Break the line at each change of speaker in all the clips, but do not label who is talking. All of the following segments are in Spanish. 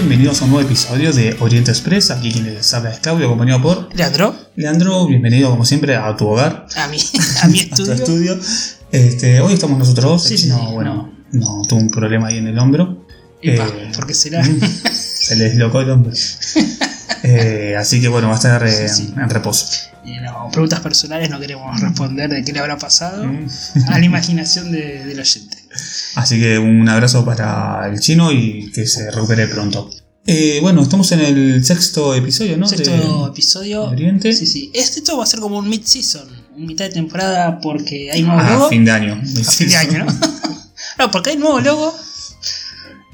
Bienvenidos a un nuevo episodio de Oriente Express. Aquí quien les habla es Claudio, acompañado por
Leandro,
Leandro. Bienvenido, como siempre, a tu hogar,
a mi, a mi
a tu
estudio.
Este, hoy estamos nosotros dos.
Sí, sí, sí,
bueno, no. tuvo un problema ahí en el hombro.
Epa,
Eh,
¿por qué será?
Se le deslocó el hombro. Eh, así que bueno, va a estar eh,
Sí, sí.
en reposo.
Eh, no, preguntas personales no queremos responder de qué le habrá pasado
Mm.
a la imaginación de- del oyente.
Así que un abrazo para el chino y que se recupere pronto. Eh, bueno, estamos en el sexto episodio, ¿no?
Sexto
De-
episodio.
Oriente.
Sí, sí. Este esto va a ser como un mid-season, un mitad de temporada porque hay nuevo
Ah,
logo.
fin de año.
A fin de año, ¿no? no, porque hay nuevo logo.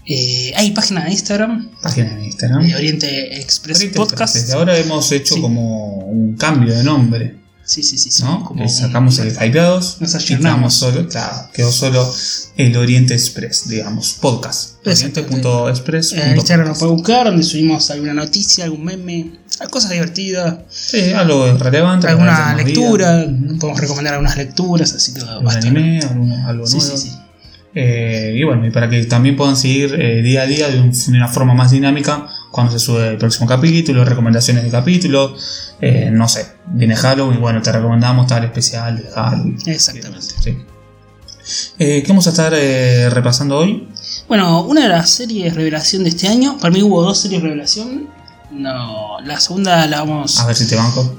Eh, hay página de Instagram,
Página en Instagram.
de Oriente Express
Ahorita,
Podcast.
Desde ahora hemos hecho
Sí.
como un cambio de nombre,
Sí, sí, sí.
¿no?
como
Le sacamos el hypeados
Nos
quedamos solo, claro, quedó solo el Oriente Express, digamos, podcast. Oriente.express.
Eh, En Instagram nos puede buscar, donde subimos alguna noticia, algún meme, cosas divertidas,
Sí, algo relevante.
alguna lectura, podemos recomendar algunas lecturas, así que estar.
anime, algo, algo
Sí,
nuevo.
sí, sí.
Eh, y bueno, y para que también puedan seguir eh, día a día de, un- de una forma más dinámica cuando se sube el próximo capítulo, recomendaciones de capítulo, eh, no sé, viene Halloween, bueno, te recomendamos tal especial de Halloween.
Exactamente.
Sí. Eh, ¿Qué vamos a estar eh, repasando hoy?
Bueno, una de las series revelación de este año, para mí hubo dos series revelación. No, la segunda la vamos.
A ver si te banco.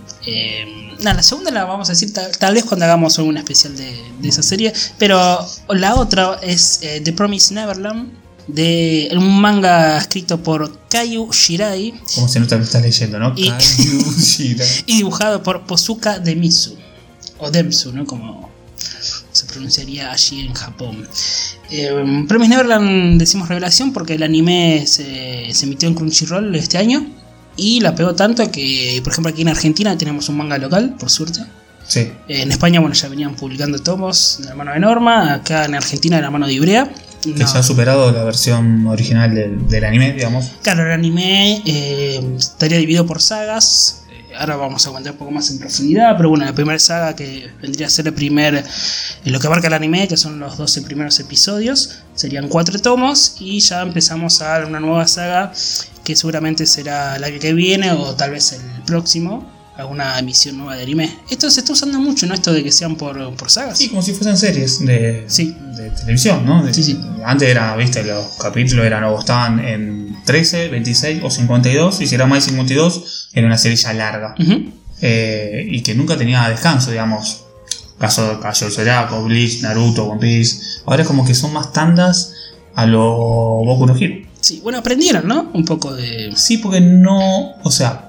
no, la segunda la vamos a decir tal, tal vez cuando hagamos algún especial de, de esa serie. Pero la otra es The Promised Neverland, de un manga escrito por Kayu Shirai
Como se nota que estás leyendo, ¿no?
Y-
Kaiju Shira.
y dibujado por Posuka Demisu, o Demsu, ¿no? Como se pronunciaría allí en Japón. Eh, Neverland decimos revelación porque el anime se, se emitió en Crunchyroll este año y la pegó tanto que, por ejemplo, aquí en Argentina tenemos un manga local, por suerte.
Sí,
En España, bueno, ya venían publicando tomos de la mano de Norma, acá en Argentina de la mano de Ibrea.
Que
No.
ya ha superado la versión original del, del anime, digamos.
Claro, el anime eh, estaría dividido por sagas. Eh, ahora vamos a contar un poco más en profundidad. Pero bueno, la primera saga que vendría a ser el primer. En lo que abarca el anime, que son los 12 primeros episodios, serían cuatro tomos. Y ya empezamos a una nueva saga que seguramente será la que viene o tal vez el próximo. Alguna emisión nueva de anime. Esto se está usando mucho, ¿no? Esto de que sean por, por sagas.
Sí, como si fuesen series de,
Sí.
de televisión, ¿no? De-
Sí, sí.
Antes era, viste, los capítulos eran o estaban en 13, 26 o 52, y si era más de 52, era una serie ya larga. Eh, y que nunca tenía descanso, digamos. Caso de Cayo Zodiaco, Bleach, Naruto, One Piece. Ahora es como que son más tandas a lo Boku no Hero.
Sí, bueno, aprendieron, ¿no? Un poco de.
Sí, porque no. O sea,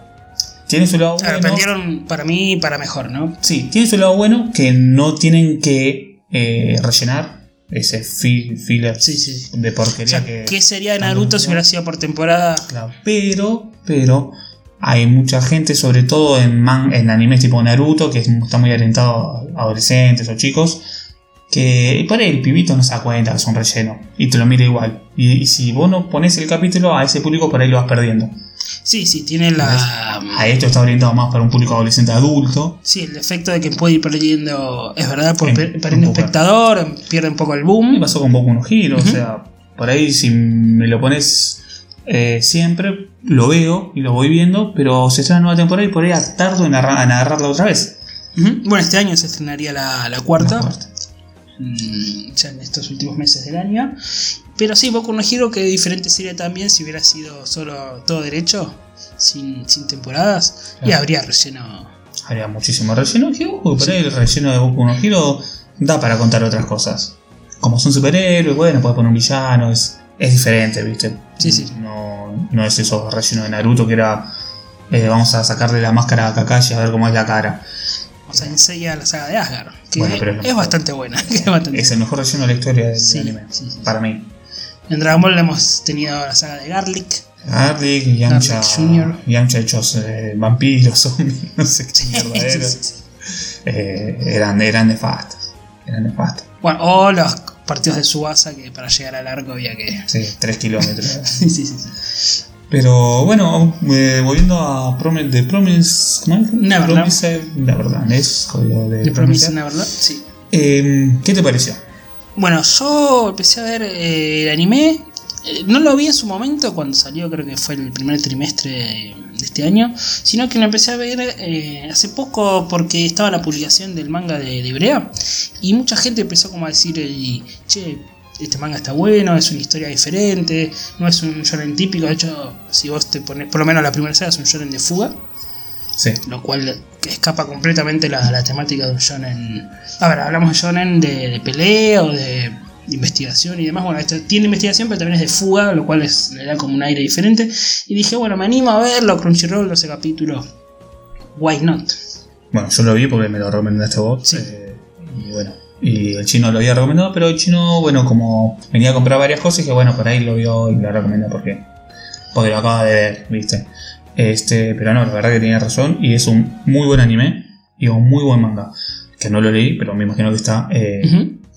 tiene su lado bueno.
aprendieron para mí para mejor, ¿no?
Sí, tiene su lado bueno que no tienen que eh, rellenar ese fi- filler
Sí, sí.
de
O
porquería
sea,
que.
¿qué sería de Naruto si hubiera sido por temporada?
Claro, pero, pero hay mucha gente, sobre todo en, man, en animes tipo Naruto, que es- está muy orientado a adolescentes o chicos, que por ahí el pibito no se da cuenta que es un relleno y te lo mira igual. Y, y si vos no pones el capítulo a ese público, por ahí lo vas perdiendo.
Sí, sí, tiene la.
A esto está orientado más para un público adolescente adulto.
Sí, el efecto de que puede ir perdiendo. Es verdad, por
En-
per- perdiendo
un
espectador, pierde un poco el
Me
boom.
pasó con Boku no Hero,
Ujú.
o sea, por ahí si me lo pones eh, siempre, lo veo y lo voy viendo, pero se estrena nueva temporada y por ahí tardo en, agarra- en agarrarla otra vez.
Bueno, este año se estrenaría la, la cuarta.
La cuarta.
Mm, ya en estos últimos meses del año. Pero sí, Boku no Hero, que diferente sería también si hubiera sido solo todo derecho, sin, sin temporadas, y habría relleno.
Habría muchísimo relleno. Que ojo, ahí el relleno de Boku no Hero da para contar otras cosas. Como son superhéroes, bueno, puedes poner un villano, es, es diferente, ¿viste?
Sí, sí.
No, no es eso relleno de Naruto que era. eh, vamos a sacarle la máscara a Kakashi a ver cómo es la cara.
O sea, enseña la saga de Asgard, que
Bueno, pero es
bastante buena. que es bastante
Es el mejor relleno de la historia del
Sí,
anime.
sí, sí.
Para mí.
En Dragon Ball hemos tenido la saga de Garlic.
Garlic, Yamcha,
Jr..
Yamcha hechos eh, vampiros, zombies, no sé qué mierda
Sí,
era.
sí, sí.
Eh, eran, eran nefastos. Eran.
Bueno, o los partidos de Subasa que para llegar al arco había que.
Sí, 3 kilómetros.
Sí, sí, sí.
Pero bueno, eh, volviendo a Promise, The Promise. ¿Cómo es?
Neverland.
Promise Neverland, es código de
The
pronunciar.
Neverland, sí.
Eh, ¿Qué te pareció?
Bueno, yo empecé a ver eh, el anime. eh, no lo vi en su momento cuando salió, creo que fue el primer trimestre de este año, sino que lo empecé a ver eh, hace poco porque estaba la publicación del manga de, de Ibrea y mucha gente empezó como a decir, che, este manga está bueno, es una historia diferente, no es un shonen típico, de hecho, si vos te pones, por lo menos la primera saga es un shonen de fuga,
Sí.
lo cual escapa completamente la, la temática de un shonen. A ver, hablamos de shonen de, de pelea o de investigación y demás. Bueno, esto tiene investigación, pero también es de fuga, lo cual es, le da como un aire diferente. Y dije, bueno, me animo a verlo, Crunchyroll, 12 capítulos. Why not?
Bueno, yo lo vi porque me lo recomendaste vos.
Sí.
eh, y bueno, y el chino lo había recomendado, pero el chino, bueno, como venía a comprar varias cosas, dije, bueno, por ahí lo vio y lo recomendé porque, porque lo acaba de ver, ¿viste? Este, pero no, la verdad que tenía razón y es un muy buen anime y un muy buen manga. Que no lo leí, pero me imagino que está eh,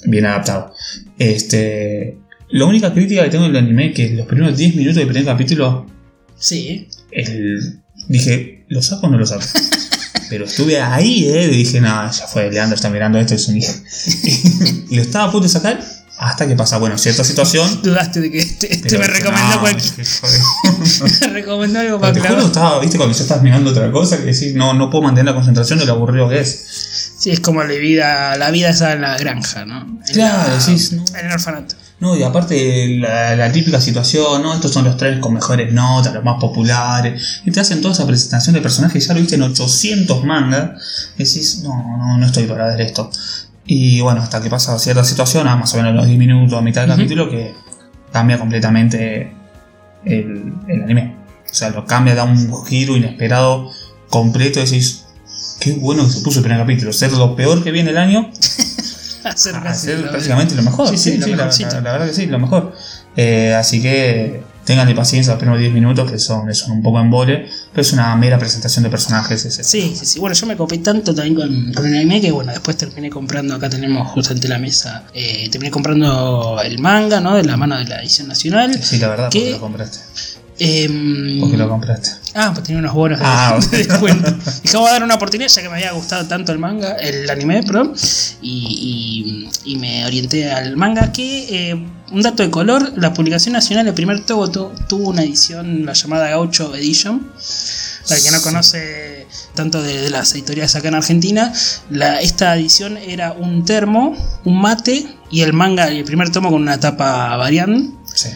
bien adaptado. Este, la única crítica que tengo del anime es que los primeros 10 minutos del primer capítulo
Sí,
el, dije, ¿lo saco o no lo saco? Pero estuve ahí, ¿eh? Y dije, nada, ya fue, Leandro está mirando esto, es un hijo. y lo estaba a punto de sacar hasta que pasa, bueno, cierta situación.
dudaste de que este, este
pero
me recomendó
no,
cualquier- me recomendó algo
Pero
para
te juro,
clavar.
estaba, viste, cuando ya estás mirando otra cosa, que decís, no, no puedo mantener la concentración de lo aburrido que es.
Sí, es como la vida, la vida esa en la granja, ¿no? En
Claro,
la-
decís, ¿no?
En el orfanato.
No, y aparte la, la típica situación, ¿no? Estos son los tres con mejores notas, los más populares. Y te hacen toda esa presentación de personajes, ya lo viste en 800 mangas. Y decís, no, no, no estoy para ver esto. Y bueno, hasta que pasa cierta situación, a más o menos los 10 minutos, a mitad del capítulo, que cambia completamente el, el anime. O sea, lo cambia, da un giro inesperado, completo. Y decís, qué bueno que se puso el primer capítulo. Ser lo peor que viene el año
Hacer
a
casi
ser
lo-
prácticamente lo mejor.
Sí, sí, lo
la,
mejorcito.
la- la verdad que sí, lo mejor. Eh, así que tenganle paciencia los primeros 10 minutos, que son, son un poco en vole, pero es una mera presentación de personajes. es- es-
Sí, sí, sí. Bueno, yo me copé tanto también con, con el anime que, bueno, después terminé comprando, acá tenemos justo ante la mesa, eh, terminé comprando el manga, ¿no? De la mano de la edición nacional.
Sí, la verdad, porque lo compraste.
Em,
Porque lo compraste.
Ah, pues tenía unos bonos de,
Ah,
de descuento. Dije, voy a dar una oportunidad ya que me había gustado tanto el manga, el anime, perdón, y, y- y me orienté al manga. Que, eh, un dato de color, la publicación nacional, el primer tomo tu- tuvo una edición, la llamada Gaucho Edition. Para el que no conoce tanto de, de las editoriales acá en Argentina, la, esta edición era un termo, un mate y el manga, el primer tomo con una tapa variante.
Sí.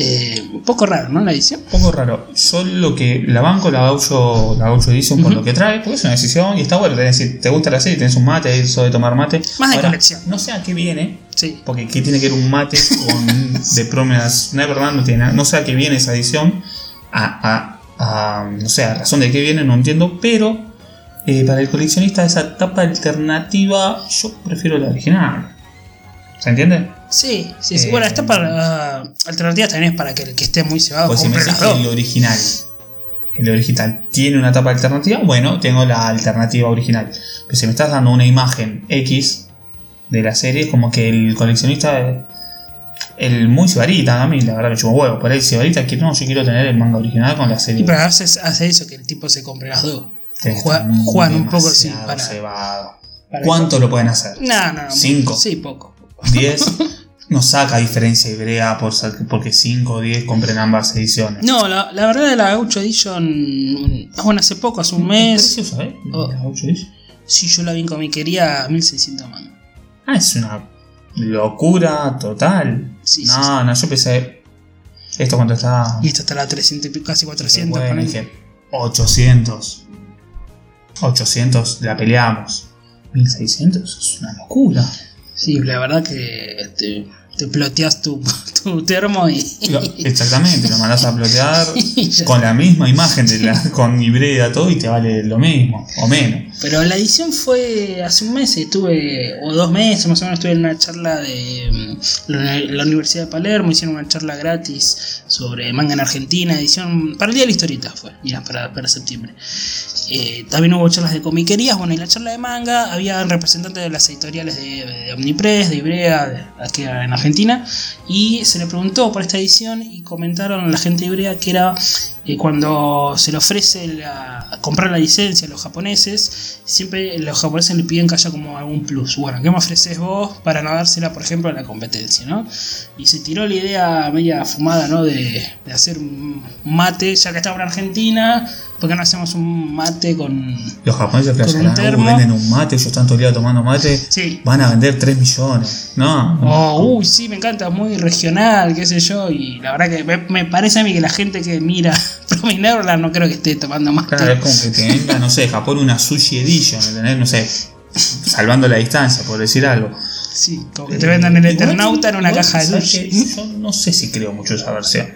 Eh, un poco raro, ¿no? La edición.
Un poco raro. Yo lo que la banco, la Gaucho, la Gaucho Edition por lo que trae, porque es una decisión y está bueno. Es decir, te gusta la serie, tenés un mate, eso de tomar mate.
Más de colección.
No sé a qué viene,
Sí.
Porque ¿qué tiene que ver un mate con The Promised Neverland? No tiene nada. No sé a qué viene esa edición. A, a- a- no sé, a razón de qué viene, no entiendo. Pero eh, para el coleccionista, esa tapa alternativa, yo prefiero la original. ¿Se entiende?
Sí, sí, sí.
Eh,
bueno, esta para uh, alternativas también es para que el que esté muy cebado
Pues si me
las
que el
dos.
original. El original tiene una tapa alternativa, bueno, tengo la alternativa original. Pero si me estás dando una imagen X de la serie, es como que el coleccionista. El muy cibarita, a mí la verdad me chupo huevo. Por ahí cibarita que no, yo quiero tener el manga original con la serie.
Y pero veces hace eso, que el tipo se compre las dos. Juega- juegan un poco, sí,
demasiado
para- para-
¿Cuánto lo pueden hacer?
No, no, no.
Cinco.
Sí, poco.
10. No saca diferencia Ibrea por, porque 5 o 10 compren ambas ediciones.
No, la, la verdad de la Gaucho Edition, bueno, hace poco, hace un mes,
Preciosa, ¿eh?
Oh.
La Gaucho Edition.
si yo la vi en comiquería, 1600 mangos.
Ah, es una locura total.
Sí,
no,
sí, sí.
no, yo pensé. Esto cuando estaba.
Y esta está la 300 y casi 400.
Bueno, dije 800. 800 la peleamos. 1600 es una locura.
Sí, la verdad que te, te ploteas tu, tu termo y,
exactamente, lo mandas a plotear con la misma imagen de la, con Ibrea todo y te vale lo mismo o menos.
Pero la edición fue hace un mes, estuve, o dos meses más o menos, estuve en una charla de mm, la, la Universidad de Palermo, hicieron una charla gratis sobre manga en Argentina, edición para el Día de la Historieta fue, mira, para, para septiembre. Eh, también hubo charlas de comiquerías, bueno, y la charla de manga, había representantes de las editoriales de, de Omnipress, de Ibrea, de, aquí en Argentina, y se le preguntó por esta edición y comentaron la gente de Ibrea que era eh, cuando se le ofrece la- comprar la licencia a los japoneses, siempre los japoneses le piden que haya como algún plus. Bueno, ¿qué me ofreces vos para no dársela, por ejemplo, a la competencia, ¿no? Y se tiró la idea media fumada, ¿no? De, de hacer un mate, ya que estamos en Argentina, ¿por qué no hacemos un mate con...
Los japoneses
Con un
flashearán, "Uh,
termo".
venden un mate, ellos están todo el día tomando mate,
Sí.
van a vender 3 millones. No,
Oh, uy, sí, me encanta, muy regional, qué sé yo, y la verdad que me, me parece a mí que la gente que mira Prominerola no creo que esté tomando mate.
Claro, es como que te venga, no sé, Japón una sushi edition, ¿entendés? No sé, salvando la distancia, por decir algo.
Sí, como que te vendan el Eternauta en una caja de
¿sabes
sushi.
Yo no sé si creo mucho esa versión.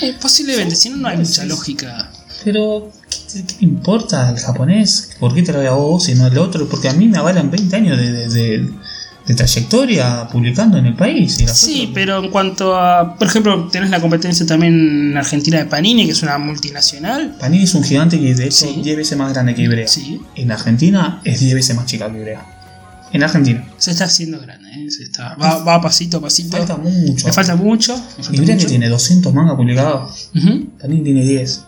Eh, posiblemente, si no, no hay mucha lógica.
Pero, ¿qué, me importa el japonés? ¿Por qué te lo doy a vos y no al otro? Porque a mí me avalan 20 años de, de- de- de trayectoria publicando en el país. Y
Sí, pero en cuanto a, por ejemplo, tenés la competencia también en Argentina de Panini, que es una multinacional.
Panini es un gigante que de hecho
Sí.
10 veces más grande que Ibrea.
Sí,
En Argentina es 10 veces más chica que Ibrea. En Argentina.
se está haciendo grande, ¿eh? se está, va, va pasito a pasito.
Falta mucho.
Le falta mucho. le falta
Ibrea que tiene 200 mangas publicados. Panini tiene 10.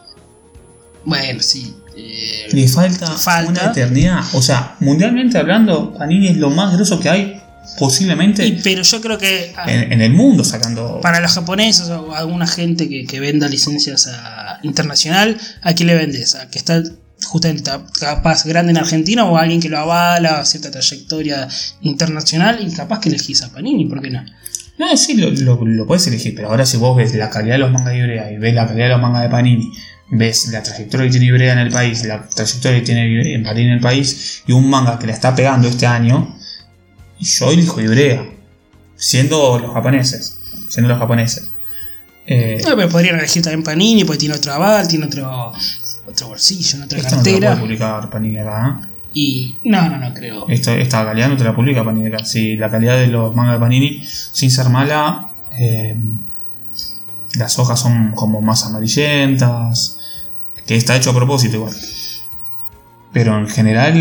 Bueno, sí. eh,
Le falta,
Falta.
una eternidad. O sea, mundialmente hablando, Panini es lo más grosso que hay posiblemente
y- pero yo creo que
en, en el mundo sacando.
para los japoneses o alguna gente que, que venda licencias a internacional, ¿a quién le vendes? ¿A que está justamente ta- capaz grande en Argentina o a alguien que lo avala, cierta trayectoria internacional? Y capaz que elegís a Panini, ¿por qué no?
No, sí, lo, lo, lo puedes elegir, pero ahora si vos ves la calidad de los mangas de Ibrea y ves la calidad de los mangas de Panini, ves la trayectoria que tiene Ibrea en el país, la trayectoria que tiene en Panini en el país, y un manga que la está pegando este año, y yo elijo Ibrea, siendo los japoneses, siendo los japoneses. Eh,
No, pero podrían elegir también Panini, porque tiene otro aval, tiene otro, otro bolsillo, otra
esto no te lo
cartera.
puede publicar Panini acá, ¿eh?
y no, no, no creo.
Esta, esta calidad no te la publica Panini acá. Si la calidad de los mangas de Panini, sin ser mala, eh, las hojas son como más amarillentas, que está hecho a propósito igual. Pero en general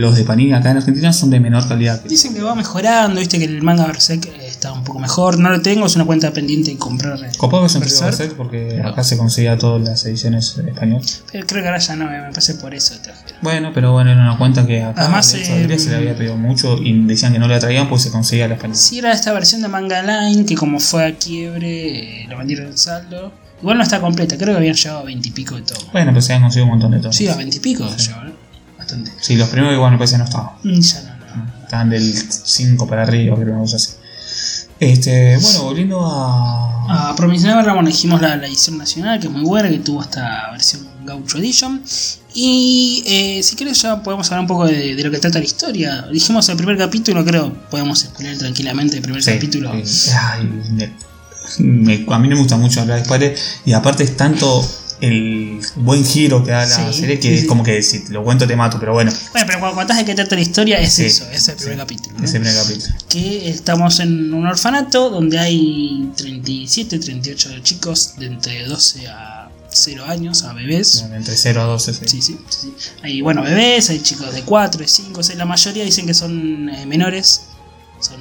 los de Panini acá en Argentina son de menor calidad. que-
Dicen que va mejorando, viste que el manga Berserk está un poco mejor. No lo tengo, es una cuenta pendiente de comprar. eh,
Copado que se
Berserk.
Berserk porque acá se conseguía todas las ediciones españolas.
Pero creo que ahora ya no, eh, me parece por eso trajeron.
Bueno, pero bueno, era una cuenta que acá
Además,
de hecho,
eh,
se le había pedido mucho y decían que no la traían pues se conseguía la española.
Si era esta versión de Manga Line, que como fue a quiebre, eh, lo vendieron en saldo. Igual no está completa, creo que habían llegado a 20 y pico de todo.
Bueno, pues se han conseguido un montón de todo.
Sí, a 20 y pico llegó, ¿no? Bastante.
Sí, los primeros igual me parece no estaban.
Mm, Ya no, no.
Estaban del 5 para arriba, creo, una cosa así. Este, bueno, volviendo a.
A Promise Neverland, bueno, dijimos la, la edición nacional, que es muy buena, que tuvo esta versión Gaucho Edition. Y eh, si quieres ya podemos hablar un poco de, de lo que trata la historia. Dijimos el primer capítulo, creo, podemos spoiler tranquilamente el primer
Sí,
capítulo.
sí. Ay, me- me- a mí no me gusta mucho hablar de spoilers. Y aparte es tanto el buen giro que da la
Sí,
serie que
sí,
es como que si te lo cuento te mato, pero bueno,
Bueno, pero cuando contás de qué trata la historia, es
Sí,
eso, es el primer
sí,
capítulo. ¿no?
ese primer capítulo.
que estamos en un orfanato donde hay 37, 38 chicos de entre 12 a 0 años, a bebés.
Entre 0 a 12, sí.
Sí, sí, sí, sí. Hay bueno, bebés, hay chicos de 4, de 5, 6, la mayoría dicen que son eh, menores. Son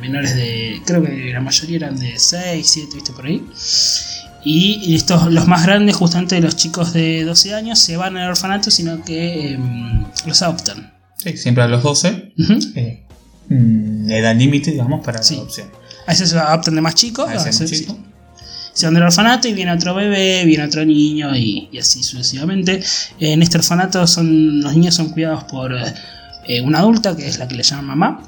menores de. Creo que la mayoría eran de 6, 7, viste por ahí. Y estos, los más grandes, justamente los chicos de 12 años, se van al orfanato, sino que em, los adoptan.
Sí, siempre a los 12,
Ujú.
eh, mm, edad límite, digamos, para
Sí.
la adopción.
A veces se adoptan de más chicos,
A
veces
chico.
se van del orfanato y viene otro bebé, viene otro niño y, y así sucesivamente. En este orfanato son, los niños son cuidados por eh, una adulta que es la que le llaman mamá,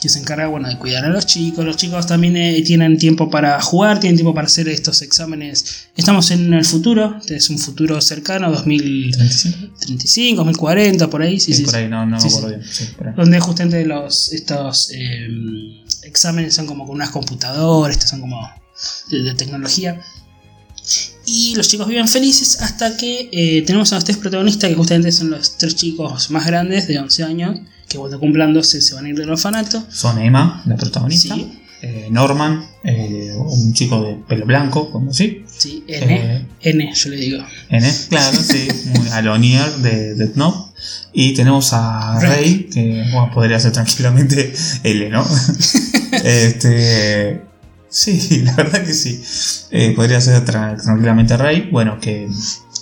que se encarga bueno, de cuidar a los chicos. Los chicos también eh, tienen tiempo para jugar, tienen tiempo para hacer estos exámenes. Estamos en el futuro, es un futuro cercano, 2035,
35.
2040, por ahí. Sí,
Sí,
sí,
por ahí, no, no
Sí,
me acuerdo bien. Sí, por ahí.
Donde justamente los, estos eh, exámenes son como con unas computadoras, estos son como de, de tecnología. Y los chicos viven felices hasta que eh, tenemos a los tres protagonistas, que justamente son los tres chicos más grandes de 11 años, que cuando cumplan 12 se van a ir del orfanato.
Son Emma, la protagonista.
Sí.
eh, Norman, eh, un chico de pelo blanco, como así.
Sí, N,
Eh,
N, yo le digo.
N, claro, sí, muy a lo Nier de Death Note. Y tenemos a
Rey.
Que bueno, podría ser tranquilamente L, ¿no? este. Sí, la verdad que sí. Podría ser tra- tranquilamente Rey. Bueno, que,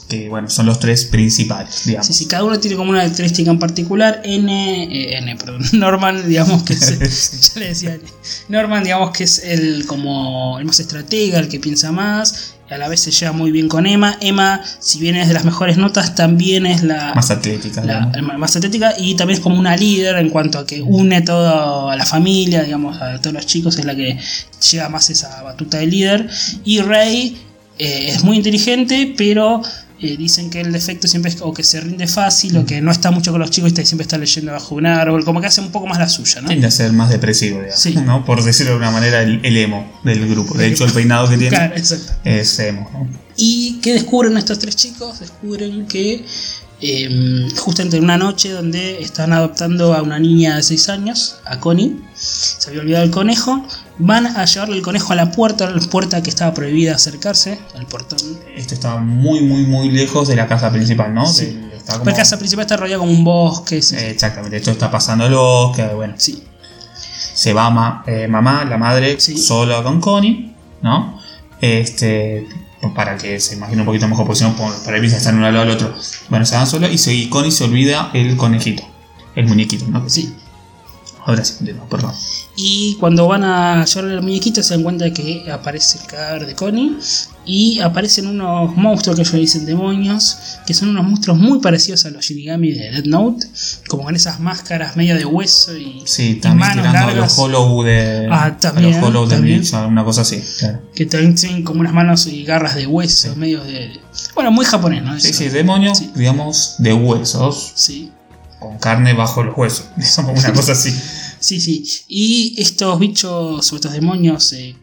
que bueno, son los tres principales, digamos.
Sí, sí, cada uno tiene como una característica en particular. N, eh, N, perdón, Norman, digamos que es, ya le decía N. Norman, digamos que es el como el más estratega, el que piensa más. A la vez se lleva muy bien con Emma. Emma, si bien es de las mejores notas, también es la,
Más atlética,
la- más atlética y también es como una líder en cuanto a que une toda a la familia, digamos, a todos los chicos, es la que lleva más esa batuta de líder. Y Rey eh, es muy inteligente, pero eh, dicen que el defecto siempre es o que se rinde fácil o que no está mucho con los chicos y siempre está leyendo bajo un árbol, como que hace un poco más la suya, ¿no?
Tiende a ser más depresivo, digamos.
Sí.
¿no? Por decirlo de una manera, el, el emo del grupo. De hecho, el peinado que tiene
Claro,
es emo. ¿no?
¿Y qué descubren estos tres chicos? Descubren que eh, justamente en una noche donde están adoptando a una niña de 6 años, a Connie, se había olvidado el conejo, van a llevarle el conejo a la puerta, a la puerta que estaba prohibida acercarse, al portón.
Esto está muy, muy, muy lejos de la casa principal, ¿no?
Sí.
Del- está como-
La casa principal está rodeada como un bosque, sí,
Eh, exactamente, esto está pasando el bosque, bueno.
sí.
Se va ma- eh, mamá, la madre,
Sí.
sola con Connie, ¿no? Este, para que se imagine un poquito mejor, por, por ahí piensa estar uno al lado del otro. Bueno, se van solos y, se, Connie se olvida el conejito, el muñequito, ¿no?
sí.
Ahora sí, entiendo, perdón.
Y cuando van a llevarle al muñequito se dan cuenta que aparece el cadáver de Connie y aparecen unos monstruos que ellos dicen demonios, que son unos monstruos muy parecidos a los Shinigami de Dead Note, como con esas máscaras medio de hueso y,
Sí,
y
también
manos
tirando a
largas,
los Hollow de.
Ah,
a
también,
los Hollow de. Bleach, una cosa así, claro.
que también tienen como unas manos y garras de hueso, medio de... Bueno, muy japonés, ¿no?
Sí,
Eso.
sí, demonios,
Sí.
digamos, de huesos,
Sí.
Con carne bajo huesos. Digamos, una cosa así.
Sí, sí. Y estos bichos o estos demonios eh,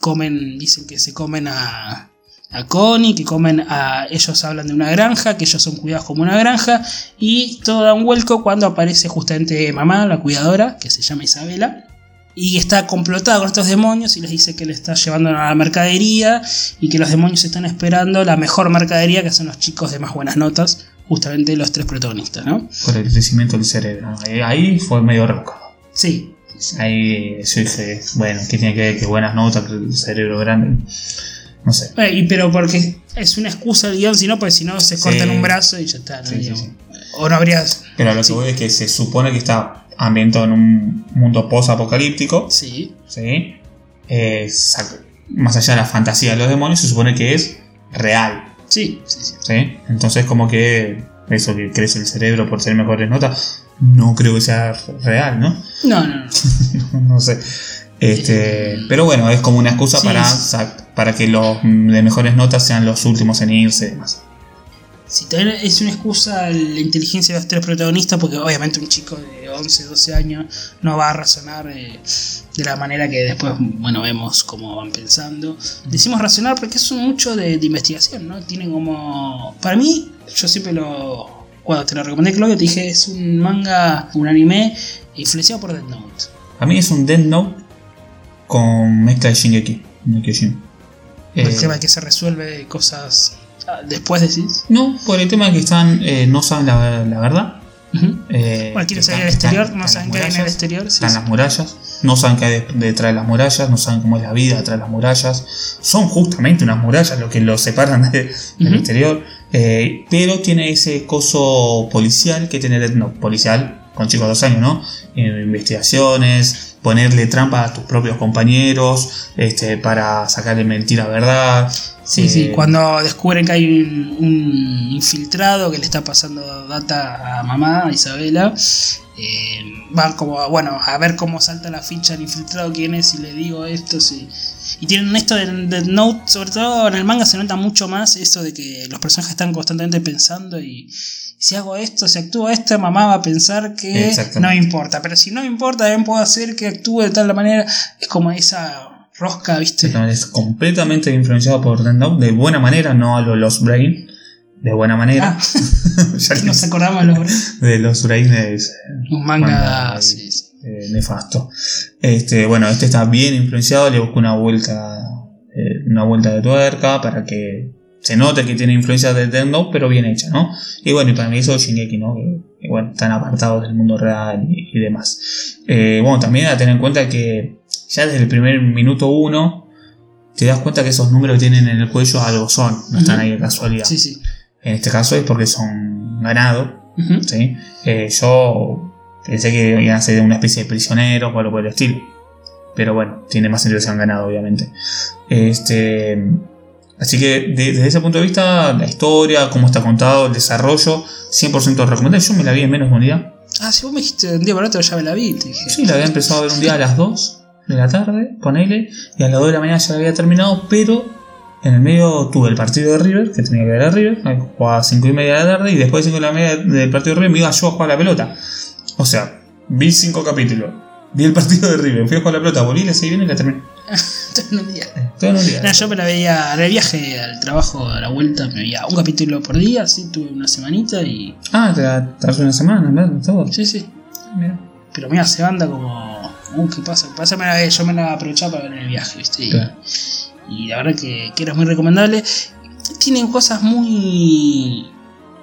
comen, dicen que se comen a, a Connie, que comen a. Ellos hablan de una granja, que ellos son cuidados como una granja. Y todo da un vuelco cuando aparece justamente mamá, la cuidadora, que se llama Isabela. Y está complotada con estos demonios y les dice que le está llevando a la mercadería y que los demonios están esperando la mejor mercadería, que son los chicos de más buenas notas, justamente los tres protagonistas, ¿no?
Por el crecimiento del cerebro. Ahí, ahí fue medio rebuscado.
Sí.
Ahí yo dije, bueno, ¿qué tiene que ver? Que buenas notas, que el cerebro grande. No sé.
Eh, y pero porque es una excusa el guion, si no, pues si no se
Sí.
cortan un brazo y ya está. ¿no?
Sí, sí.
O no habría.
Pero lo que voy es que se supone que está ambientado en un mundo post-apocalíptico.
Sí,
¿sí? Eh, más allá de la fantasía de los demonios, se supone que es real.
Sí, sí. sí.
¿sí? Entonces, como que eso que crece el cerebro por ser mejores notas, no creo que sea real, ¿no?
No, no, no.
no sé. Este, pero bueno, es como una excusa
Sí,
para, para que los mm, de mejores notas sean los últimos en irse y demás.
Sí, también es una excusa la inteligencia de los tres protagonistas, porque obviamente un chico de 11, 12 años no va a razonar eh, de la manera que después, bueno, vemos cómo van pensando. Decimos razonar porque es un mucho de, de investigación, ¿no? Tiene como. Para mí, yo siempre lo. Cuando te lo recomendé, Claudio, te dije, es un manga, un anime influenciado por Death Note.
A mí es un Death Note con mezcla de Shingeki. no
el
Eh,
tema de que se resuelve cosas después decís.
no, por el tema de que están, eh, no saben la, la verdad. Eh,
Bueno, quieren
están-
salir al exterior,
están
no saben qué hay en el exterior. sí,
Están
sí.
las murallas, no saben qué hay de- detrás de las murallas, no saben cómo es la vida detrás de las murallas. Son justamente unas murallas lo que los separan de- del exterior. eh, pero tiene ese coso policial que tiene Note. Policial con chicos de dos años, ¿no? Eh, investigaciones, ponerle trampa a tus propios compañeros este, para sacarle mentira a verdad.
Sí,
Eh,
sí, cuando descubren que hay un, un infiltrado que le está pasando data a mamá, a Isabela, eh, van como, a, bueno, a ver cómo salta la ficha al infiltrado, quién es, si le digo esto, si... Y tienen esto de, de Note, sobre todo en el manga se nota mucho más eso de que los personajes están constantemente pensando y si hago esto, si actúo esto, mamá va a pensar que no me importa, pero si no me importa, también puedo hacer que actúe de tal manera, es como esa rosca, ¿viste?
Es completamente influenciado por Note de buena manera, no a lo Lost Brain. De buena manera.
Ah,
Ya que
nos acordamos los
de los Brain es eh,
Un manga,
Manga,
sí, sí.
eh, nefasto. Este, bueno, este está bien influenciado, le busco una vuelta, eh, una vuelta de tuerca para que se note que tiene influencia de Death Note, pero bien hecha, ¿no? Y bueno, y para mí eso es Shingeki, ¿no? Que, que, bueno, están apartados del mundo real y, y demás. Eh, bueno, también a tener en cuenta que ya desde el primer minuto uno te das cuenta que esos números que tienen en el cuello algo son, no están ahí de casualidad.
Sí, sí.
En este caso es porque son ganado. ¿sí? Eh, yo pensé que iban a ser una especie de prisioneros o algo por el estilo. Pero bueno, tiene más sentido que sean ganado, obviamente. Este, así que de- desde ese punto de vista, la historia, cómo está contado, el desarrollo, 100% recomendable. Yo me la vi en menos de un día.
Ah, si vos me dijiste un día para otro ya me la vi, te dije.
Sí, la había empezado a ver un día a las 2 de la tarde, ponele, y a las 2 de la mañana ya la había terminado, pero en el medio tuve el partido de River, que tenía que ver a River, jugaba a 5 y media de la tarde, y después de 5 de la media del partido de River me iba yo a jugar a la pelota. O sea, vi 5 capítulos, vi el partido de River, fui a jugar a la pelota, volví, la seguí bien y la terminé.
Todo en un día.
Todo en un día.
No, yo me la veía en el viaje al trabajo, a la vuelta, me veía un capítulo por día, así tuve una semanita y.
Ah, te la tras una semana, ¿no? Todo.
Sí, sí.
Mira.
Pero mira, se anda como. Uh, ¿qué pasa? ¿Qué pasa? Me la- yo me la aprovechaba para ver en el viaje, ¿viste? Y, y la verdad que, que era muy recomendable. Tienen cosas muy.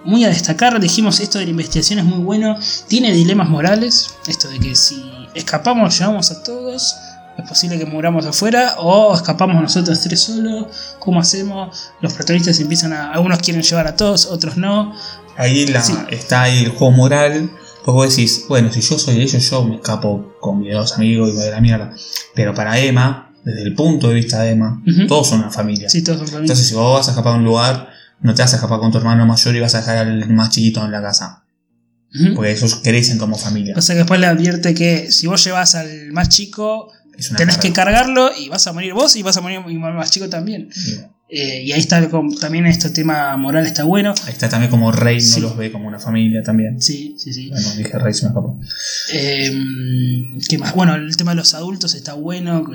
Muy a destacar. Dijimos, esto de la investigación es muy bueno. Tiene dilemas morales. Esto de que si escapamos, llevamos a todos. Es posible que muramos afuera. O escapamos nosotros tres solos. ¿Cómo hacemos? Los protagonistas empiezan a. Algunos quieren llevar a todos, otros no.
Ahí la,
Sí.
está ahí el juego moral. Porque vos decís, bueno, si yo soy de ellos, yo me escapo con mis dos amigos y voy a la mierda. Pero para Emma, desde el punto de vista de Emma, todos son una familia.
Sí, todos son familia.
Entonces, si vos vas a escapar a un lugar, no te vas a escapar con tu hermano mayor y vas a dejar al más chiquito en la casa. Porque ellos crecen como familia.
Pasa que después le advierte que si vos llevas al más chico, tenés que cargarlo y vas a morir vos y vas a morir mi más chico también. Eh, y ahí está también este tema moral está bueno.
Ahí está también como Rey no
Sí.
los ve como una familia también.
Sí, sí, sí.
Bueno, dije Rey se me escapó.
Eh, ¿Qué más? Bueno, el tema de los adultos está bueno.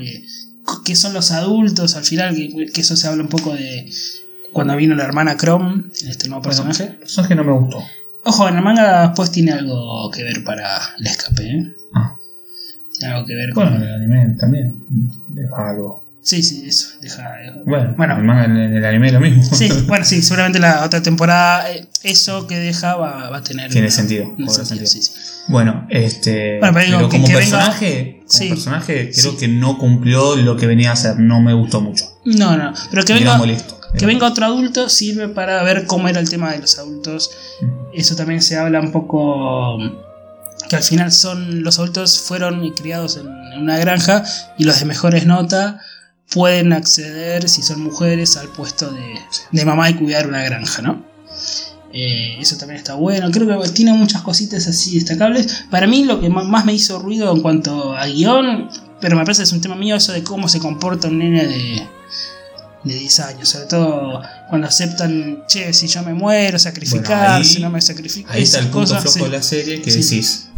¿Qué son los adultos? Al final, que, que eso se habla un poco de cuando vino la hermana Chrome, este nuevo
Bueno,
personaje.
el personaje no me gustó.
Ojo, en el manga después tiene algo que ver para el escape. ¿eh?
Ah.
Tiene algo que ver con.
Bueno, en el anime también. Algo.
Sí, sí, eso. Deja,
Bueno,
Bueno.
el manga en el anime es lo mismo.
Sí, bueno, sí, seguramente la otra temporada, eh, eso que deja va, va a tener.
Tiene
una-
sentido,
sí, sí.
Bueno, este.
Bueno, pero que-
como
que venga-
personaje, como
Sí.
personaje, creo que no cumplió lo que venía a hacer. No me gustó mucho.
No, no, pero que venga,
molesto.
que
Era
venga otro adulto sirve para ver cómo era el tema de los adultos. Eso también se habla un poco. Que al final son los adultos fueron criados en una granja y los de mejores notas pueden acceder, si son mujeres, al puesto de, de mamá y cuidar una granja, ¿no? Eh, eso también está bueno. Creo que tiene muchas cositas así destacables. Para mí lo que más me hizo ruido en cuanto a guion, pero me parece que es un tema mío, eso de cómo se comporta un nene de, de 10 años. Sobre todo cuando aceptan, che, si yo me muero, sacrificar,
Bueno, ahí-
si no me sacrifico.
Ahí está el punto
cosas,
flojo
sí.
de la serie que
Sí.
decís.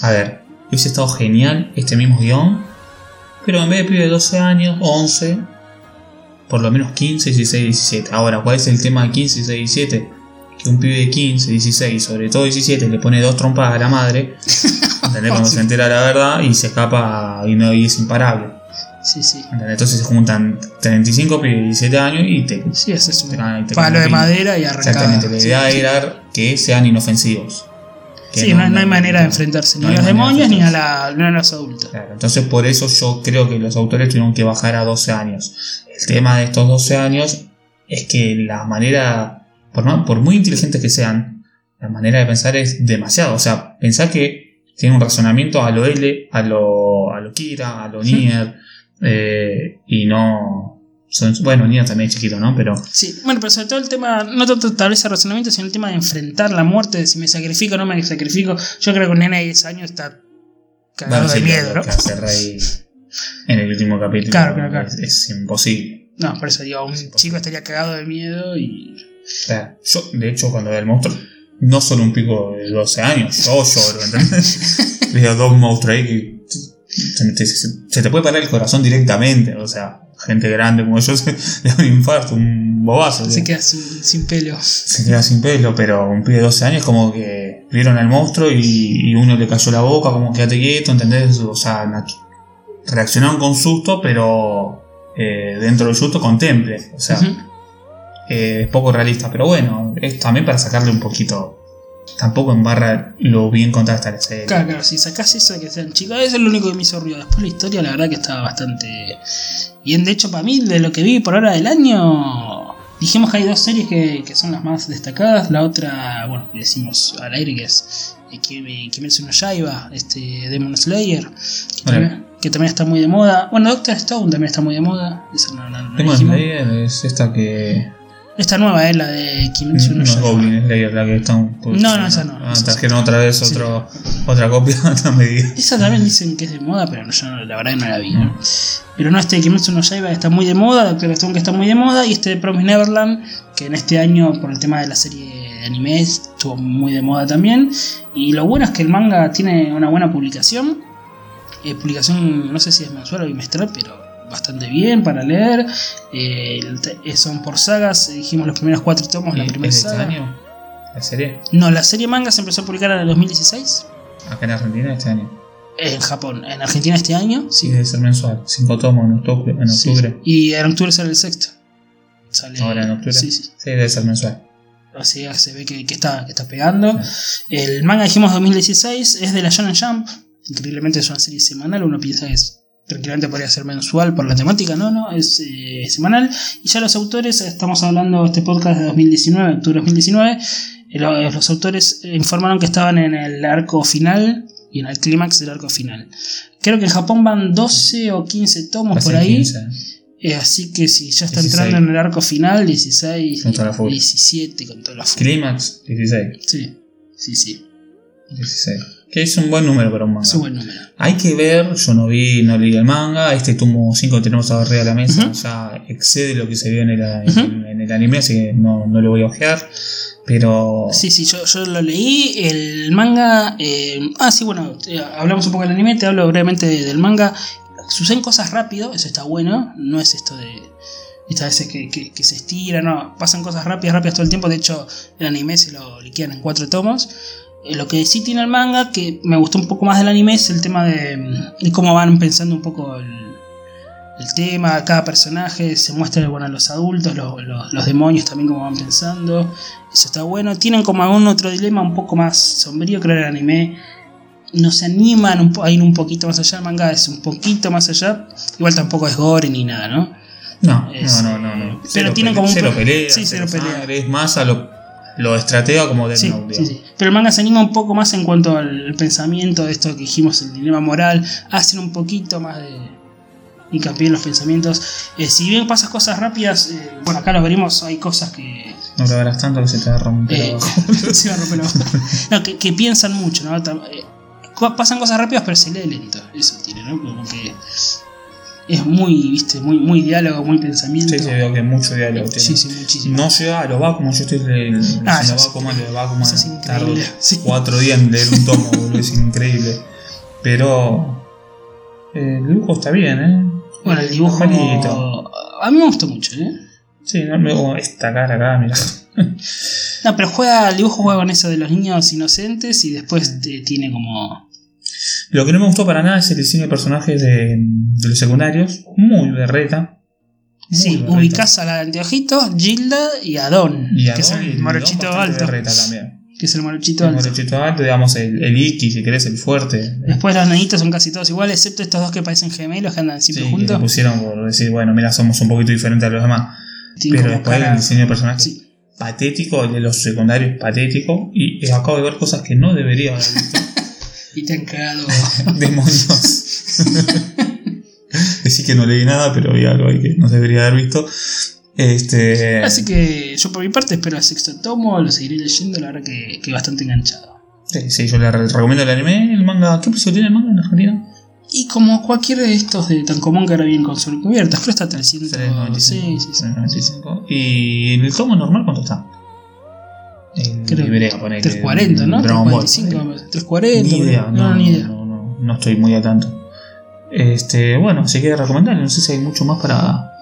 A ver, hubiese estado genial este mismo guion, pero en vez de pibe de 12 años, 11, por lo menos 15, 16, 17. Ahora, ¿cuál es el tema de 15, 16, 17? Que un pibe de 15, 16, sobre todo 17, le pone dos trompas a la madre, ¿entendés? Cuando se entera la verdad y se escapa y, no, y es imparable.
Sí, sí.
¿entendés? Entonces se juntan 35 pibes de 17 años y te.
Sí, ese es un
te te
palo de madera y arrancada.
Exactamente, la idea
sí.
era que sean inofensivos.
Sí, no, no hay manera de enfrentarse ni a los
de
demonios ni a, la, ni a los adultos.
Claro, entonces por eso yo creo que los autores tuvieron que bajar a 12 años. El tema de estos 12 años es que la manera, por, ma- por muy inteligentes que sean, la manera de pensar es demasiado. O sea, pensar que tiene un razonamiento a lo L, a lo, a lo Kira, a lo Nier, eh, y no... Son, bueno, Nier también es chiquito, ¿no? Pero
Sí, bueno, pero sobre todo el tema, no tanto tal vez el razonamiento, sino el tema de enfrentar la muerte, de si me sacrifico o no me sacrifico. Yo creo que un nene de 10 años está cagado
bueno,
de
sí,
miedo, ¿no?
Rey en el último capítulo
Claro, claro, claro.
Es, es imposible.
No, por eso digo, un chico estaría cagado de miedo y.
O sea, yo, de hecho, cuando veo el monstruo, no solo un pico de 12 años, yo lloro, ¿entendés? Veo dos monstruos ahí que se, te- se- se te puede parar el corazón directamente, o sea, gente grande como yo se le da un infarto, un bobazo.
se
¿sí?
queda sin, sin pelo.
Se queda sin pelo, pero un pibe de 12 años como que vieron al monstruo y, y uno le cayó la boca, como quédate quieto, ¿entendés? O sea, reaccionaron con susto, pero eh, dentro del susto contemple, o sea, eh, es poco realista, pero bueno, es también para sacarle un poquito. Tampoco embarra lo bien contada esta la serie.
Claro, claro, si sacás eso de que sean chicos, eso es lo único que me hizo ruido. Después la historia, la verdad que estaba bastante Y en, de hecho, para mí, de lo que vi por ahora del año, dijimos que hay dos series que, que son las más destacadas. La otra, bueno, decimos al aire que es eh, Kimetsu no Yaiba, este Demon Slayer, que,
Vale.
también, que también está muy de moda. Bueno, Doctor Stone también está muy de moda. Esa no, no- no
Demon. Slayer es esta que.
Esta nueva es la de Kimetsu
No
no.
Goblin Slayer, la que
No, no, esa no,
Ah, trajeron otra vez
Sí.
otro, otra copia.
Esa también dicen que es de moda, pero yo no- la verdad que no la vi. ¿no? Pero no, este Kimetsu no Yaiba está muy de moda, Doctor Stone que está muy de moda, y este Promise Neverland, que en este año, por el tema de la serie de anime, estuvo muy de moda también. Y lo bueno es que el manga tiene una buena publicación. Eh, publicación, no sé si es mensual o bimestral, pero bastante bien para leer. Eh, son por sagas, dijimos los primeros cuatro tomos, la
¿Y
primera
¿Es de este
saga.
año? ¿La serie?
No, la serie manga se empezó a publicar en el 2016.
Acá en Argentina este año.
En Japón, en Argentina este año,
Sí, debe ser mensual. Cinco tomos en octubre. En
Sí,
octubre.
Y en octubre sale el sexto. Sale,
Ahora en octubre.
Sí, sí.
Sí, debe ser mensual.
Así que se ve que, que está, que está pegando.
Sí.
El manga dijimos 2016 es de la Shonen Jump. Increíblemente es una serie semanal. Uno piensa que es, tranquilamente podría ser mensual por la temática. No, no, es eh, semanal. Y ya los autores, estamos hablando de este podcast de 2019, octubre de 2019. eh, lo- Los autores eh, informaron que estaban en el arco final y en el clímax del arco final. Creo que en Japón van 12 o 15 tomos
Va
por ahí.
15.
Eh, así que si ya está
16.
entrando en el arco final, 16,
Con toda la furia.
17 con toda la furia.
Clímax, 16.
Sí, sí, sí.
16. Que es un buen número para un manga.
Es un buen número.
Hay que ver, yo no vi, no leí el manga. Este tomo 5 que tenemos arriba de la mesa
Ujú.
ya excede lo que se vio en el, en-
Ujú.
en el anime, así que no, no lo voy a ojear. Pero.
Sí, sí, yo, yo lo leí. El manga. eh, ah, sí, bueno, eh, hablamos un poco del anime, te hablo brevemente del manga. Suceden cosas rápido, eso está bueno. No es esto de. Estas veces que, que- que se estira, no. Pasan cosas rápidas, rápidas todo el tiempo. De hecho, el anime se lo liquidan en cuatro tomos. Eh, lo que sí tiene el manga, que me gustó un poco más del anime, es el tema de, mm, de cómo van pensando un poco el, el tema, cada personaje, se muestra bueno, los adultos, los, los- los demonios también cómo van pensando. Eso está bueno. Tienen como algún otro dilema un poco más sombrío, creo que el anime no se animan a ir un poquito más allá. El manga es un poquito más allá. Igual tampoco es gore ni nada, ¿no?
No,
Es,
no, no, no, no.
pero tienen como un
cero pelea,
sí,
cero
cero pelea.
sangre, es más a lo, lo estratega como de
Sí,
Note,
sí, sí. Pero el manga se anima un poco más en cuanto al pensamiento de esto que dijimos, el dilema moral. Hacen un poquito más de hincapié en los pensamientos. Eh, si bien pasas cosas rápidas, eh, bueno, acá lo veremos, hay cosas que,
No lo verás tanto que se te va a romper
Eh,
abajo.
se va a romper la hoja. No, que, que piensan mucho, ¿no? Eh, pasan cosas rápidas, pero se lee lento. Eso tiene, ¿no? Como que es muy, viste, muy, muy diálogo, muy pensamiento.
Sí, sí, veo que mucho diálogo tiene.
Sí, sí, muchísimo.
No llega a lo Bakuman, yo estoy leyendo
Ah, eso
lo
es
Bakuman, lo de Bakuman
es increíble, sí.
cuatro días en leer un tomo, boludo, es increíble. Pero eh, el dibujo está bien, ¿eh?
Bueno, el dibujo. A mí me gustó mucho, ¿eh?
Sí, no me oh, esta cara acá, mira.
No, pero juega, el dibujo juega con eso de los niños inocentes y después te- tiene como.
Lo que no me gustó para nada es el diseño de personajes de, de los secundarios, muy berreta. Muy
Sí,
berreta.
ubicás a la de anteojitos, Gilda y a Don,
y a
que es el morochito alto.
también.
Que es el morochito
El
alto.
morochito alto, digamos, el, el Iki, si querés, el fuerte.
Después los nenitos son casi todos iguales, excepto estos dos que parecen gemelos que andan siempre
Sí, que
juntos.
pusieron por decir, bueno, mira, somos un poquito diferentes a los demás. Pero después
cara-
el diseño de personajes
Sí.
patético, el de los secundarios patético. Y, y acabo de ver cosas que no debería haber visto.
Y te han cagado.
Demonios. Decir que no leí nada, pero vi algo ahí que no debería haber visto. Este.
Así que yo por mi parte espero el sexto tomo, lo seguiré leyendo, la verdad que, que bastante enganchado.
Sí, sí, yo le re- recomiendo el anime, el manga. ¿Qué precio tiene el manga en Argentina?
Y como cualquiera de estos de Tancomón que ahora vienen con sobrecubiertas, creo está 300.
3.95.
Sí, sí, sí.
3.95. ¿Y el tomo normal cuánto está? En
Creo
Ibrea, ponele,
340, ¿no?
en Dragon Ball,
345,
ponele.
340.
Ni idea,
no,
no,
ni idea.
no, no, no estoy muy a tanto. Este, bueno, así que recomendable, no sé si hay mucho más para,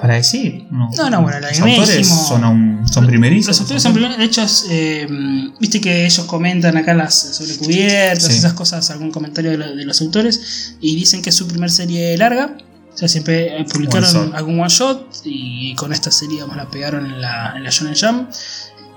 para decir. No,
No, no, bueno, el
los autores
dijimos-
son, aún- son primerizos.
Los autores son primeros, de hecho, eh, viste que ellos comentan acá las sobrecubiertas,
Sí.
esas cosas, algún comentario de, de los autores, y dicen que es su primer serie larga. O sea, siempre eh, publicaron
One
algún one shot y con esta serie digamos, la pegaron en la, en la Shonen Jump.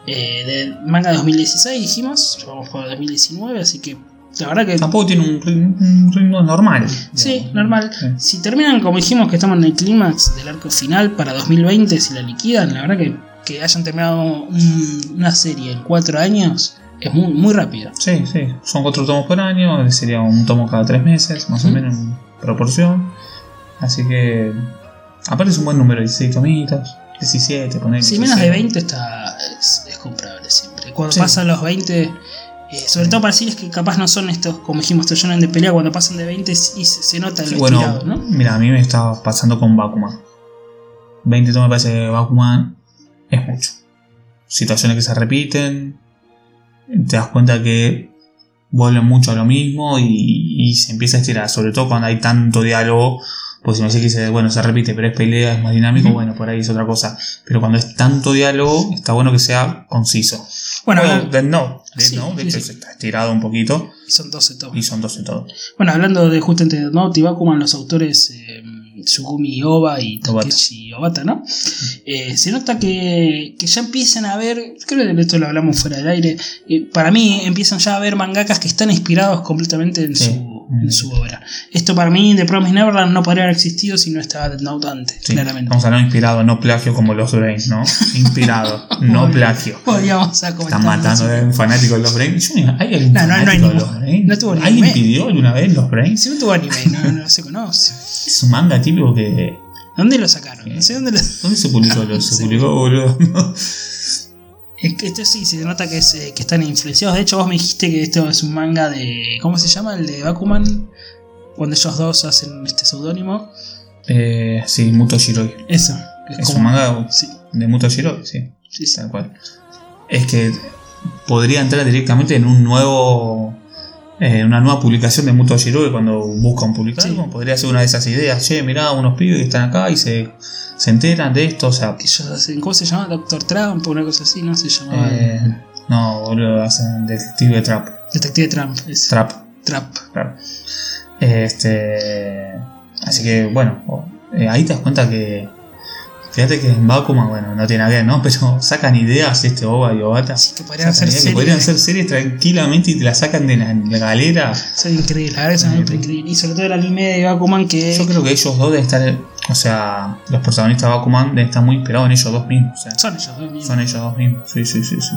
Eh, de manga 2016 dijimos, ya vamos por 2019, así que La verdad que.
Tampoco tiene un ritmo, un ritmo normal.
Sí,
digamos.
normal.
Sí.
Si terminan, como dijimos, que estamos en el clímax del arco final para 2020, si la liquidan, la verdad que, que hayan terminado un- una serie en cuatro años es muy, muy rápido.
Sí, sí. Son cuatro tomos por año, sería un tomo cada tres meses, más o menos en proporción. Así que. Aparte es un buen número, 16 tomitos, 17, poner.
Si menos de 20 está, es, es comprable siempre. Cuando
Sí.
pasan los 20, eh, sobre todo para series que capaz no son estos, como dijimos, estos shonen de pelea, cuando pasan de 20 sí se, se nota el
Bueno,
estirado, ¿no?
mira, a mí me estaba pasando con Bakuman. 20 tomos me parece que Bakuman es mucho. Situaciones que se repiten, te das cuenta que vuelven mucho a lo mismo y, y se empieza a estirar, sobre todo cuando hay tanto diálogo. Pues si me dice que dice, bueno, se repite, pero es pelea, es más dinámico, bueno, por ahí es otra cosa. Pero cuando es tanto diálogo, está bueno que sea conciso.
Bueno,
Bueno,
hablan-
Death
Sí,
Note, de
sí,
hecho,
sí.
está estirado un poquito
son 12 tomos.
y son 12 todos.
Bueno, hablando de justamente de Note y Bakuman, los autores eh, Tsugumi Oba y. Takeshi Obata, ¿no? Eh, se nota que, que ya empiezan a ver, creo que de esto lo hablamos fuera del aire, eh, para mí empiezan ya a ver mangakas que están inspirados completamente en, su, en su obra. Esto para mí, The Promise Neverland no podría haber existido si no estaba Death Note antes,
Sí,
claramente.
Estamos hablando inspirado, no plagio como los Brains, ¿no? Inspirado, no plagio.
Podríamos a comentar
Están matando a un fanático de los Brains. ¿Hay algún
No, no, no hay
de los Brains?
No tuvo ni
¿Alguien
anime.
pidió alguna vez los Brains?
Si no tuvo anime, no, no se conoce.
Es un manga típico que.
¿Dónde lo sacaron? No sé dónde lo...
¿Dónde se publicó? Lo- Se
Sí.
publicó, boludo.
Es que esto sí, se nota que, es, eh, que están influenciados. De hecho, vos me dijiste que esto es un manga de. ¿Cómo se llama? El de Bakuman. Cuando ellos dos hacen este seudónimo.
Eh, sí, Muto Shiroi.
Eso.
Es un manga
Sí,
de Muto Shiroi, sí,
sí, sí.
tal cual. Es que podría entrar directamente en un nuevo. Eh, una nueva publicación de Muto Shiroi cuando buscan publicar
Sí.
Podría ser una de esas ideas. Che, mirá, unos pibes que están acá y se, se enteran de esto. O sea,
Que ellos hacen. ¿Cómo se llama? Doctor Trump o una cosa así, ¿no? Se llamaba.
Eh, no, boludo, hacen Detective Trap.
Detective Trump. Es
Trap,
Trap.
Trap. Este. Así que, bueno, eh, ahí te das cuenta que. Fíjate que en Bakuman, bueno, no tiene nada que ver, ¿no? Pero sacan ideas este Oba y Obata.
Así que podrían hacer
ideas que
series.
podrían ser series tranquilamente y te la sacan de la, la galera.
Son increíbles, la verdad
Sí.
increíbles. Y sobre todo el anime de Bakuman que.
Yo creo que ellos dos deben estar. O sea, los protagonistas de Bakuman deben estar muy inspirados en ellos dos mismos. O sea,
Son ellos dos mismos.
son ellos dos mismos. Sí, sí, sí, sí.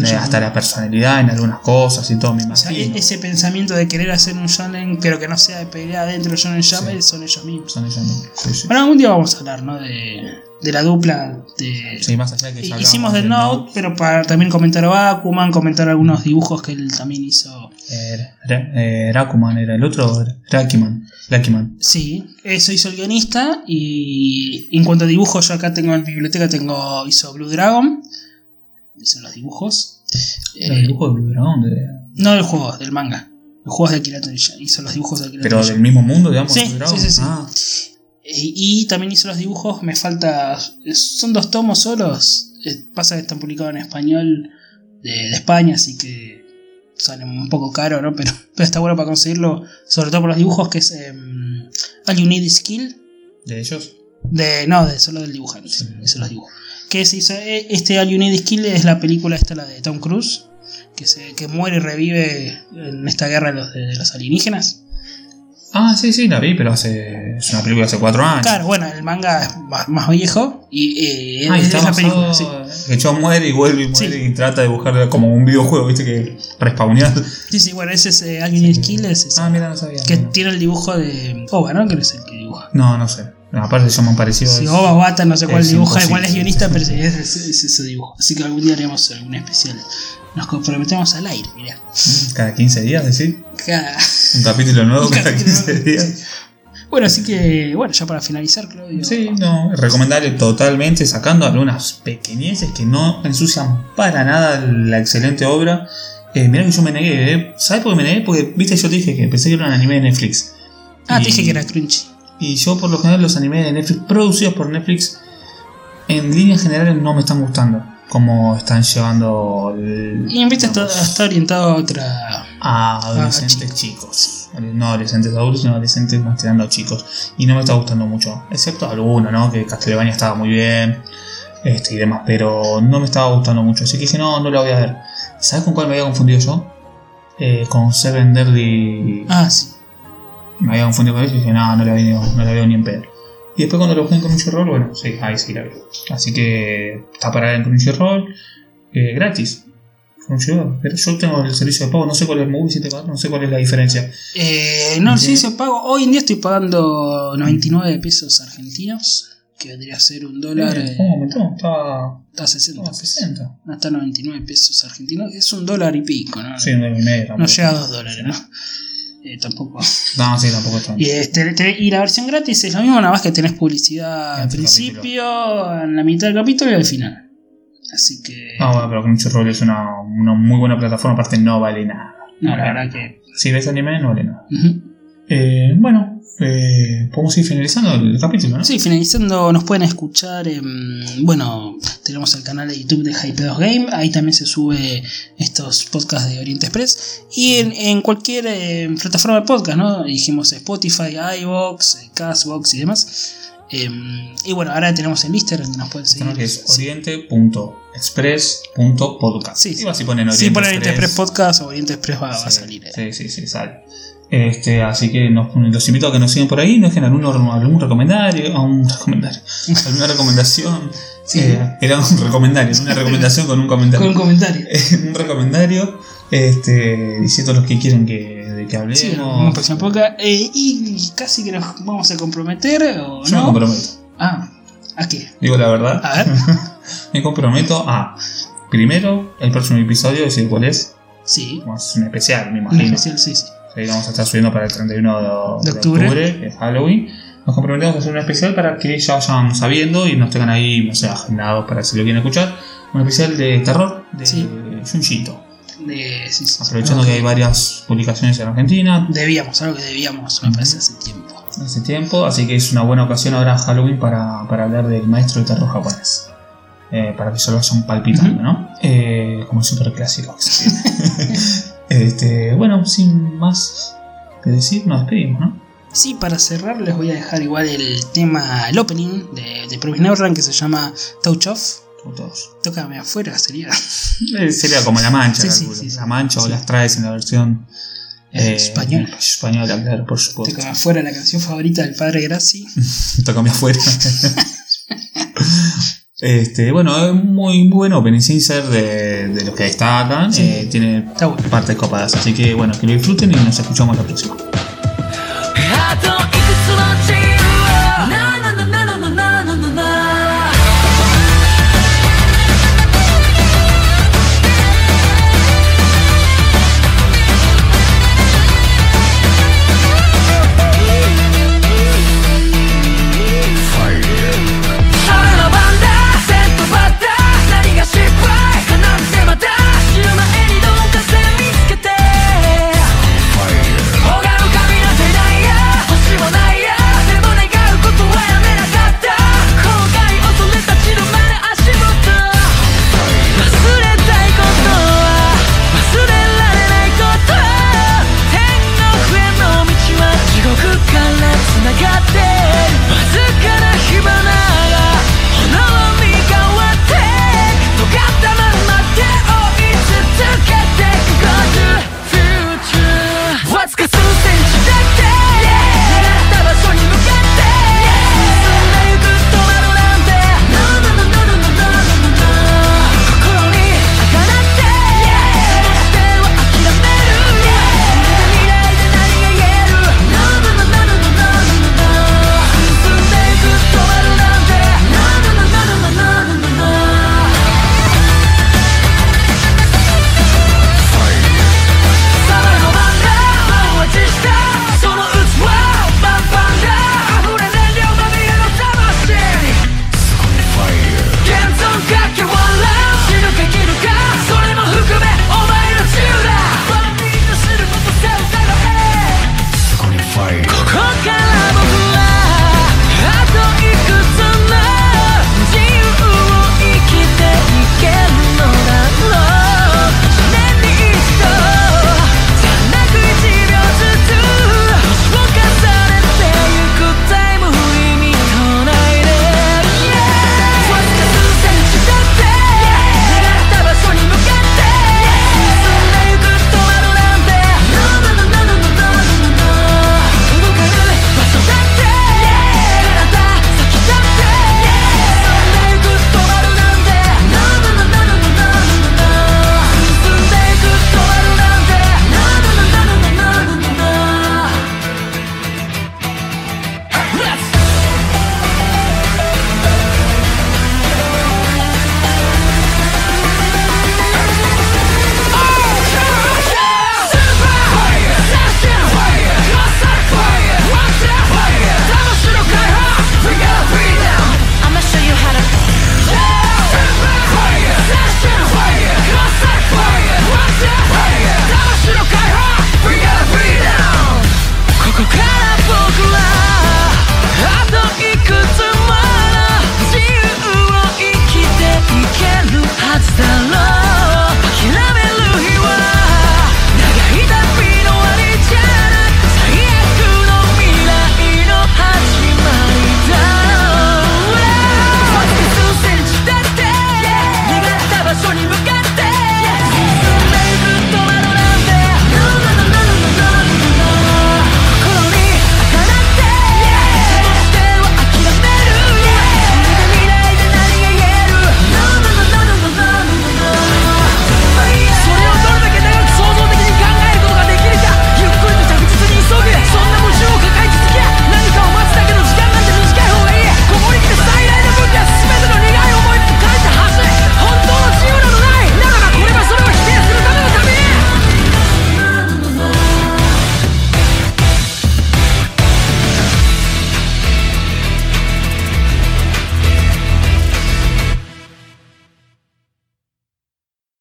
Eh, hasta la personalidad en algunas cosas y todo, me
O sea,
imagino.
e- ese pensamiento de querer hacer un shonen, pero que no sea de pelea dentro del shonen jump,
Sí.
son ellos mismos.
Son ellos mismos. Sí, sí.
Bueno, algún día vamos a hablar, ¿no? De, de la dupla de...
Sí, más allá de que ya
Hicimos The
de
Note, pero para también comentar a Bakuman, comentar algunos dibujos que él también hizo.
Eh, eh, Rakuman era el otro, Rakiman. Rakiman.
Sí, eso hizo el guionista. Y en cuanto a dibujos, yo acá tengo en biblioteca, tengo hizo Blue Dragon. Hizo los dibujos.
El
Eh,
dibujo de Blue Dragon, de-
no del juego, del manga. Los juegos de Akira Toriyama. Hizo los dibujos de Akira
pero del mismo mundo, digamos.
Sí,
Blue
sí, sí.
Ah,
Eh, Y también hizo los dibujos, me falta. Son dos tomos solos. eh, Pasa que están publicados en español de, de España, así que salen un poco caro, ¿no? Pero, pero está bueno para conseguirlo, sobre todo por los dibujos, que es em, All You Need Skill.
de ellos.
De, no, de solo del dibujante.
Sí.
Eso los dibujos. Que se hizo, eh, este Need Is Skill es la película esta, la de Tom Cruise, que, se, que muere y revive en esta guerra de los, de los alienígenas.
Ah, sí, sí, la vi, pero hace. Es una película de hace cuatro años.
Claro, bueno, el manga es más, más viejo y eh,
Ah,
es,
está
es la película, sí.
Que John muere y vuelve y muere
Sí.
y trata de buscar como un videojuego, viste, que respawnear.
Sí, sí, bueno, ese es eh, Alguien in Skill, es ese,
Ah, mira, no sabía.
que
no.
tiene el dibujo de Oba, ¿no? Que es el que dibuja.
No, no sé. Aparte se llaman parecidos.
Si Oba o Bata, no sé cuál dibuja,
imposible.
cuál es guionista, pero es, es- es ese dibujo. Así que algún día haremos algún especial. Nos comprometemos al aire, mirá.
Mm, Cada 15 días, decir.
Cada-
Un capítulo nuevo cada
capítulo
15
nuevo.
días.
Bueno, así que, bueno, ya para finalizar, Claudio.
Sí, no, recomendable totalmente, sacando algunas pequeñeces que no ensucian para nada la excelente obra. Eh, mirá que yo me negué, ¿eh? ¿sabes por qué me negué? Porque, viste, yo te dije que pensé que era un anime de Netflix.
Ah, te dije que era Crunchy.
Y yo, por lo general, los animes de Netflix, producidos por Netflix, en líneas generales no me están gustando. Como están llevando el-
Y en vista está, está orientado a otra.
a adolescentes chicos. No adolescentes adultos, sino adolescentes más tirando a chicos. Y no me está gustando mucho. Excepto alguno, ¿no? Que Castlevania estaba muy bien. Este y demás. Pero no me estaba gustando mucho. Así que dije, no, no la voy a ver. ¿Sabes con cuál me había confundido yo? eh, con Seven Deadly.
Ah, sí.
Me había confundido con eso y dije, no, no la veo, no la veo ni en pedo. Y después cuando lo busqué en Crunchyroll, bueno, sí, ahí sí la veo. Así que está para en Crunchyroll, eh, gratis. Crunchyroll. Pero yo tengo el servicio de pago, no sé cuál es el Movie 74, no sé cuál es la diferencia.
Eh, no,
Sí.
sí, se pago. Hoy en día estoy pagando 99 pesos argentinos, que vendría a ser un dólar.
Eh,
eh,
¿Cómo aumentó? Estaba,
está a 60
estaba a
pesos.
60.
No, está a 99 pesos argentinos. Es un dólar y pico, ¿no?
Sí, un dólar y medio.
no llega a 2 dólares, ¿no? Eh, tampoco.
No, sí, tampoco está.
Y, este, te- y la versión gratis es lo mismo, nada más que tenés publicidad al
Entre
principio, en la mitad del capítulo y al final. Así que.
Ah, bueno, pero Crunchyroll es una, una muy buena plataforma, aparte no vale nada.
no, la verdad que.
Si ves anime, no vale nada.
Ujú.
Eh, bueno, eh, podemos ir finalizando el capítulo, ¿no?
Sí, finalizando, nos pueden escuchar. en- bueno, tenemos el canal de YouTube de Hype2 Game. Ahí también se sube estos podcasts de Oriente Express. Y en, en cualquier eh, plataforma de podcast, ¿no? Dijimos Spotify, iBox, eh, Castbox y demás. Em, y bueno, ahora tenemos el Instagram donde nos pueden seguir.
Que es oriente.express.podcast.
Sí, sí.
Y si ponen
Si
Oriente
ponen Oriente Express Podcast o Oriente Express va, va a salir. eh.
Sí, sí, sí, sale. Este, así que nos- los invito a que nos sigan por ahí, nos dejen algún, algún recomendario, algún recomendario, alguna recomendación.
Sí.
Eh, era un recomendario, una recomendación con un comentario.
Con un comentario.
un recomendario este, diciendo los que quieren que, de que hablemos.
Sí, una próxima podcast. Eh, y casi que nos vamos a comprometer, ¿o
Yo me
no?
comprometo,
Ah, ¿a qué?
digo la verdad.
A ver.
Me comprometo a, primero, el próximo episodio, decir cuál es.
Sí.
Hacer un especial, me
Un
imagino.
especial, sí, sí.
Ahí vamos a estar subiendo para el 31 de,
De
de
octubre.
octubre, que es Halloween. Nos comprometemos a hacer un especial para que ya vayan sabiendo y nos tengan ahí, no sé, agendados para si lo quieren escuchar. Un especial de terror de
Sí.
Junjito.
De, sí, sí.
Aprovechando
Algo
que hay varias publicaciones en Argentina
Debíamos, algo que debíamos, me parece, hace tiempo.
hace tiempo, así que es una buena ocasión ahora Halloween para, para hablar del maestro de terror japonés. Eh, para que se lo vayan palpitando,
Ujú.
¿no? Eh, como super clásico. este, bueno, sin más que decir, nos despedimos, ¿no?
Sí, para cerrar les voy a dejar igual el tema, el opening de, de Neverland que se llama Touch Off.
Todos.
Tócame afuera, sería.
Eh, Sería como la mancha,
Sí, sí, sí,
la mancha o las traes en la versión eh,
Española.
Española, claro, por supuesto.
Tócame afuera, la canción favorita del padre Graci.
Tócame afuera. Este, bueno, es muy, muy buen opening, de, de los que destacan.
Sí.
Eh, tiene partes copadas. Así que bueno, que lo disfruten y nos escuchamos la próxima.